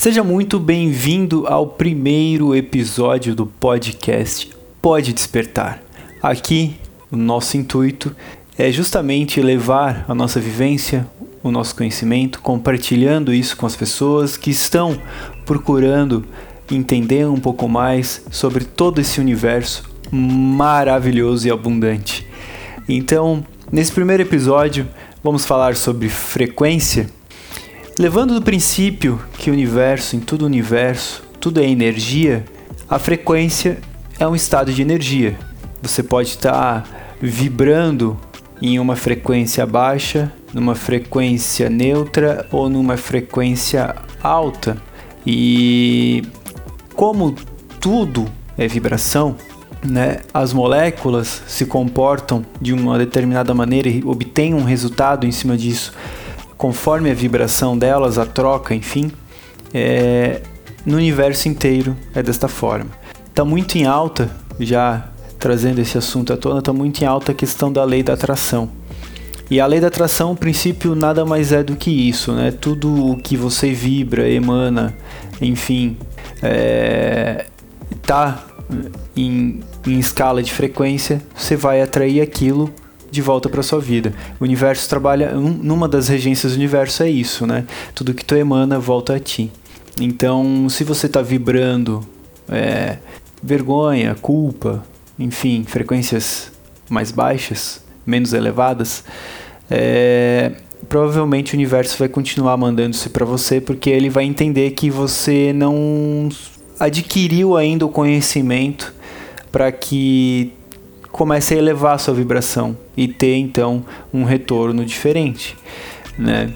Seja muito bem-vindo ao primeiro episódio do podcast Pode Despertar. Aqui, o nosso intuito é justamente levar a nossa vivência, o nosso conhecimento, compartilhando isso com as pessoas que estão procurando entender um pouco mais sobre todo esse universo maravilhoso e abundante. Então, nesse primeiro episódio, vamos falar sobre frequência Levando do princípio que o universo, em todo o universo, tudo é energia, a frequência é um estado de energia. Você pode estar vibrando em uma frequência baixa, numa frequência neutra ou numa frequência alta. E como tudo é vibração, né, as moléculas se comportam de uma determinada maneira e obtêm um resultado em cima disso conforme a vibração delas, a troca, enfim, é, no universo inteiro é desta forma. Está muito em alta, já trazendo esse assunto à tona, está muito em alta a questão da lei da atração. E a lei da atração, o princípio, nada mais é do que isso, né? Tudo o que você vibra, emana, enfim, é, tá em, em escala de frequência, você vai atrair aquilo de volta para sua vida. O universo trabalha um, numa das regências do universo é isso, né? Tudo que tu emana volta a ti. Então, se você está vibrando é, vergonha, culpa, enfim, frequências mais baixas, menos elevadas, é, provavelmente o universo vai continuar mandando isso para você porque ele vai entender que você não adquiriu ainda o conhecimento para que comece a elevar a sua vibração e ter então um retorno diferente, né?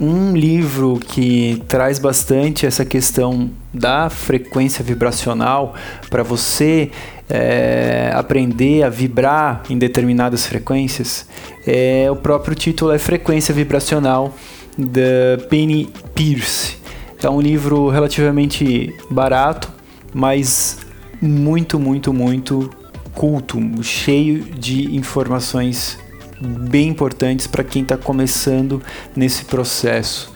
Um livro que traz bastante essa questão da frequência vibracional para você é, aprender a vibrar em determinadas frequências é o próprio título é Frequência Vibracional da Penny Pierce. É um livro relativamente barato, mas muito, muito, muito culto, cheio de informações bem importantes para quem está começando nesse processo.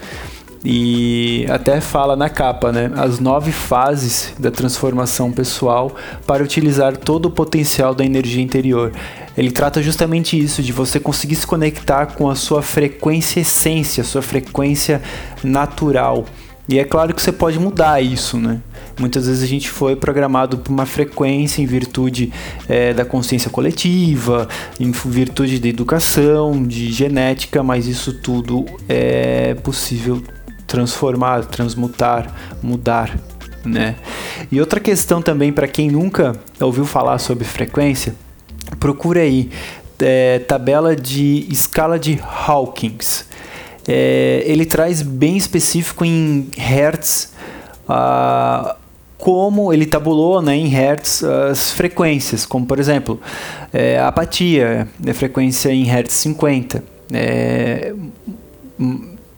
E até fala na capa, né? As nove fases da transformação pessoal para utilizar todo o potencial da energia interior. Ele trata justamente isso, de você conseguir se conectar com a sua frequência essência, a sua frequência natural. E é claro que você pode mudar isso, né? Muitas vezes a gente foi programado por uma frequência em virtude é, da consciência coletiva, em virtude da educação, de genética, mas isso tudo é possível transformar, transmutar, mudar, né? E outra questão também para quem nunca ouviu falar sobre frequência, procure aí é, tabela de escala de Hawkins. É, ele traz bem específico em hertz a, como ele tabulou né, em hertz as frequências, como por exemplo, é, apatia é frequência em hertz 50, é,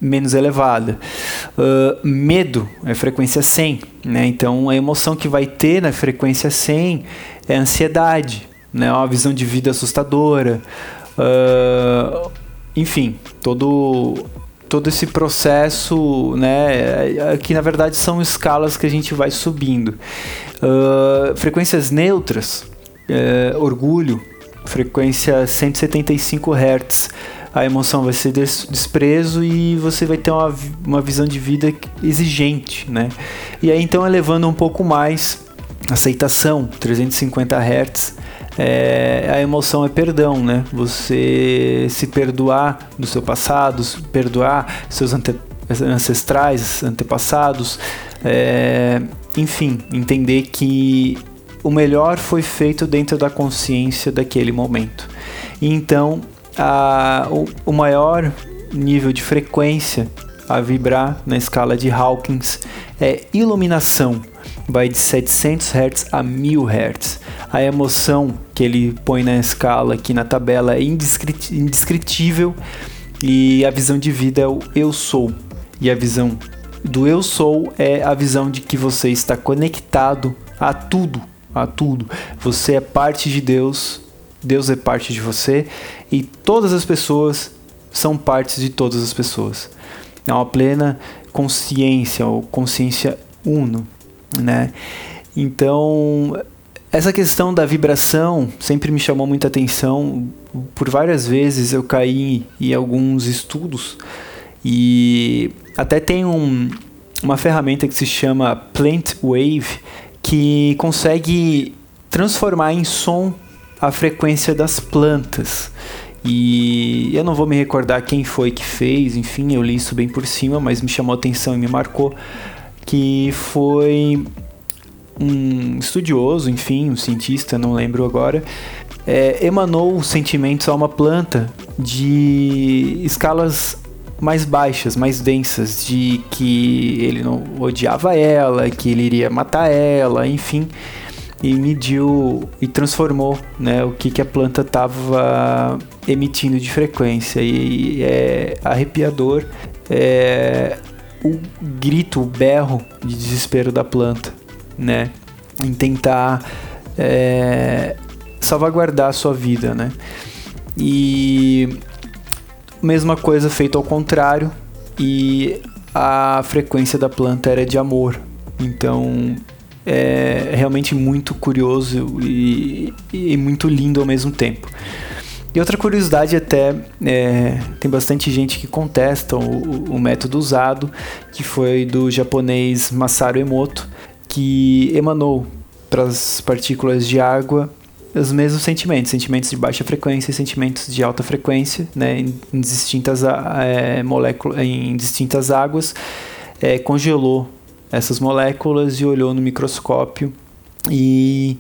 menos elevada. Uh, medo é frequência 100, né? então a emoção que vai ter na frequência 100 é ansiedade, né? uma visão de vida assustadora. Uh, enfim, todo todo esse processo, né, que na verdade são escalas que a gente vai subindo. Uh, frequências neutras, uh, orgulho, frequência 175 Hz, a emoção vai ser des desprezo e você vai ter uma, uma visão de vida exigente, né? E aí então elevando um pouco mais, aceitação, 350 Hz, é, a emoção é perdão, né? Você se perdoar do seu passado, perdoar seus ante ancestrais, antepassados, é, enfim, entender que o melhor foi feito dentro da consciência daquele momento. E então, a, o, o maior nível de frequência a vibrar na escala de Hawkins é iluminação vai de 700 Hz a 1000 Hz. A emoção que ele põe na escala aqui na tabela é indescritível e a visão de vida é o eu sou. E a visão do eu sou é a visão de que você está conectado a tudo, a tudo. Você é parte de Deus, Deus é parte de você e todas as pessoas são partes de todas as pessoas. É uma plena consciência ou consciência uno, né? Então, essa questão da vibração sempre me chamou muita atenção. Por várias vezes eu caí em alguns estudos e até tem um, uma ferramenta que se chama Plant Wave que consegue transformar em som a frequência das plantas. E eu não vou me recordar quem foi que fez, enfim, eu li isso bem por cima, mas me chamou atenção e me marcou que foi um estudioso, enfim, um cientista, não lembro agora, é, emanou sentimentos a uma planta de escalas mais baixas, mais densas, de que ele não odiava ela, que ele iria matar ela, enfim, e mediu e transformou né, o que, que a planta estava emitindo de frequência. E é arrepiador é, o grito, o berro de desespero da planta né? Em tentar é, salvaguardar a sua vida, né? E mesma coisa feito ao contrário e a frequência da planta era de amor. Então é realmente muito curioso e, e muito lindo ao mesmo tempo. E outra curiosidade até, é, tem bastante gente que contesta o, o método usado, que foi do japonês Masaru Emoto, que emanou para as partículas de água os mesmos sentimentos, sentimentos de baixa frequência e sentimentos de alta frequência, né, em, distintas é, moléculas, em distintas águas, é, congelou essas moléculas e olhou no microscópio e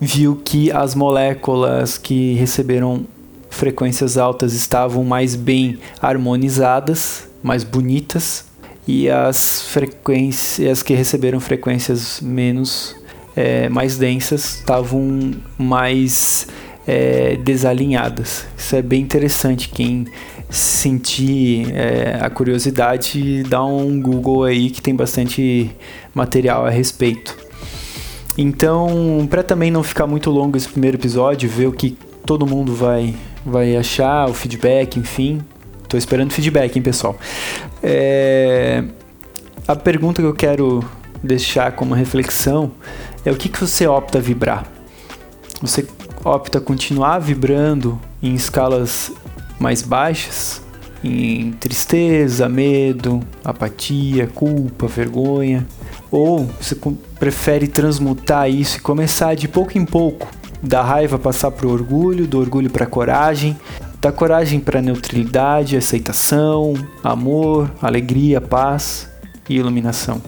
viu que as moléculas que receberam frequências altas estavam mais bem harmonizadas, mais bonitas, e as frequências que receberam frequências menos é, mais densas estavam mais é, desalinhadas. Isso é bem interessante. Quem sentir é, a curiosidade, dá um Google aí que tem bastante material a respeito. Então, para também não ficar muito longo esse primeiro episódio, ver o que todo mundo vai, vai achar, o feedback, enfim, Tô esperando feedback, hein, pessoal. É... A pergunta que eu quero deixar como reflexão é o que, que você opta vibrar? Você opta continuar vibrando em escalas mais baixas, em tristeza, medo, apatia, culpa, vergonha, ou você prefere transmutar isso e começar de pouco em pouco, da raiva passar para o orgulho, do orgulho para a coragem, Dá coragem para neutralidade, aceitação, amor, alegria, paz e iluminação.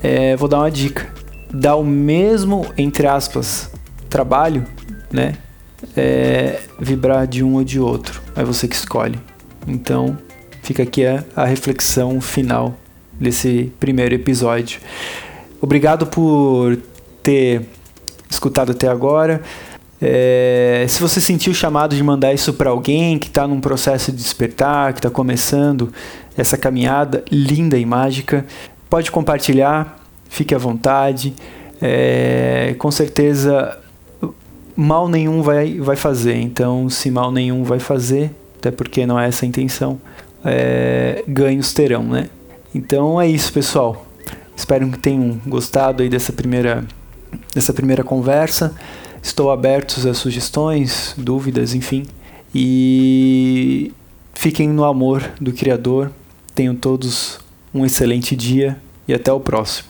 É, vou dar uma dica. Dá o mesmo, entre aspas, trabalho, né? É, vibrar de um ou de outro. É você que escolhe. Então, fica aqui a, a reflexão final desse primeiro episódio. Obrigado por ter escutado até agora. É, se você sentiu o chamado de mandar isso para alguém que está num processo de despertar, que está começando essa caminhada linda e mágica, pode compartilhar, fique à vontade. É, com certeza, mal nenhum vai, vai fazer. Então, se mal nenhum vai fazer, até porque não é essa a intenção, é, ganhos terão, né? Então é isso, pessoal. Espero que tenham gostado aí dessa primeira, dessa primeira conversa. Estou aberto a sugestões, dúvidas, enfim. E fiquem no amor do Criador. Tenham todos um excelente dia e até o próximo.